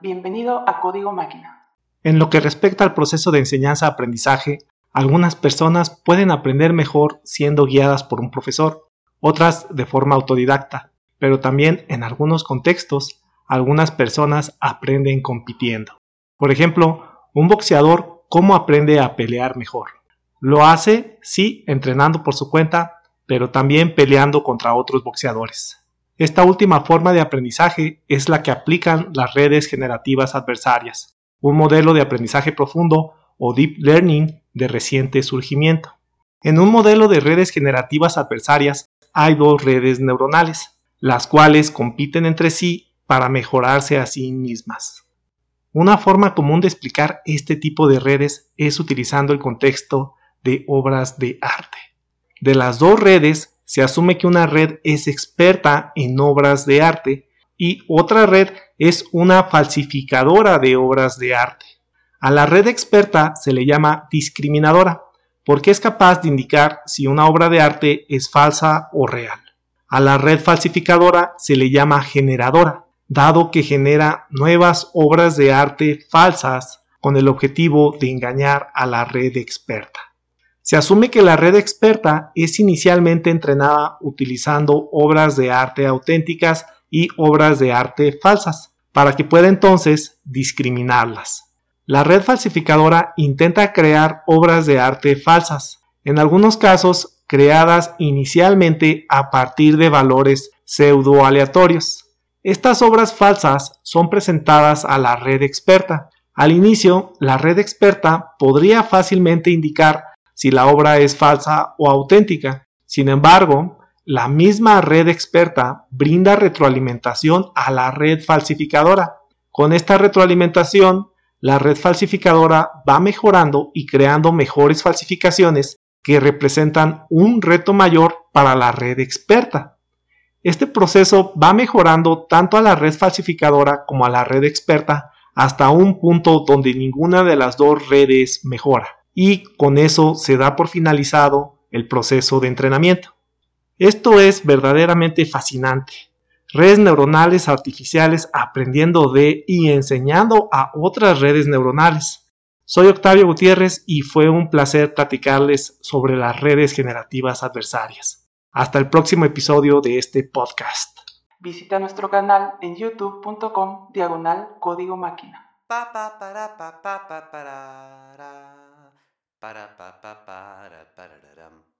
Bienvenido a Código Máquina. En lo que respecta al proceso de enseñanza-aprendizaje, algunas personas pueden aprender mejor siendo guiadas por un profesor, otras de forma autodidacta, pero también en algunos contextos, algunas personas aprenden compitiendo. Por ejemplo, un boxeador, ¿cómo aprende a pelear mejor? Lo hace, sí, entrenando por su cuenta, pero también peleando contra otros boxeadores. Esta última forma de aprendizaje es la que aplican las redes generativas adversarias, un modelo de aprendizaje profundo o deep learning de reciente surgimiento. En un modelo de redes generativas adversarias hay dos redes neuronales, las cuales compiten entre sí para mejorarse a sí mismas. Una forma común de explicar este tipo de redes es utilizando el contexto de obras de arte. De las dos redes se asume que una red es experta en obras de arte y otra red es una falsificadora de obras de arte. A la red experta se le llama discriminadora porque es capaz de indicar si una obra de arte es falsa o real. A la red falsificadora se le llama generadora, dado que genera nuevas obras de arte falsas con el objetivo de engañar a la red experta. Se asume que la red experta es inicialmente entrenada utilizando obras de arte auténticas y obras de arte falsas, para que pueda entonces discriminarlas. La red falsificadora intenta crear obras de arte falsas, en algunos casos creadas inicialmente a partir de valores pseudo aleatorios. Estas obras falsas son presentadas a la red experta. Al inicio, la red experta podría fácilmente indicar si la obra es falsa o auténtica. Sin embargo, la misma red experta brinda retroalimentación a la red falsificadora. Con esta retroalimentación, la red falsificadora va mejorando y creando mejores falsificaciones que representan un reto mayor para la red experta. Este proceso va mejorando tanto a la red falsificadora como a la red experta hasta un punto donde ninguna de las dos redes mejora y con eso se da por finalizado el proceso de entrenamiento. Esto es verdaderamente fascinante. Redes neuronales artificiales aprendiendo de y enseñando a otras redes neuronales. Soy Octavio Gutiérrez y fue un placer platicarles sobre las redes generativas adversarias. Hasta el próximo episodio de este podcast. Visita nuestro canal en youtube.com diagonal código máquina. Para pa pa para para para para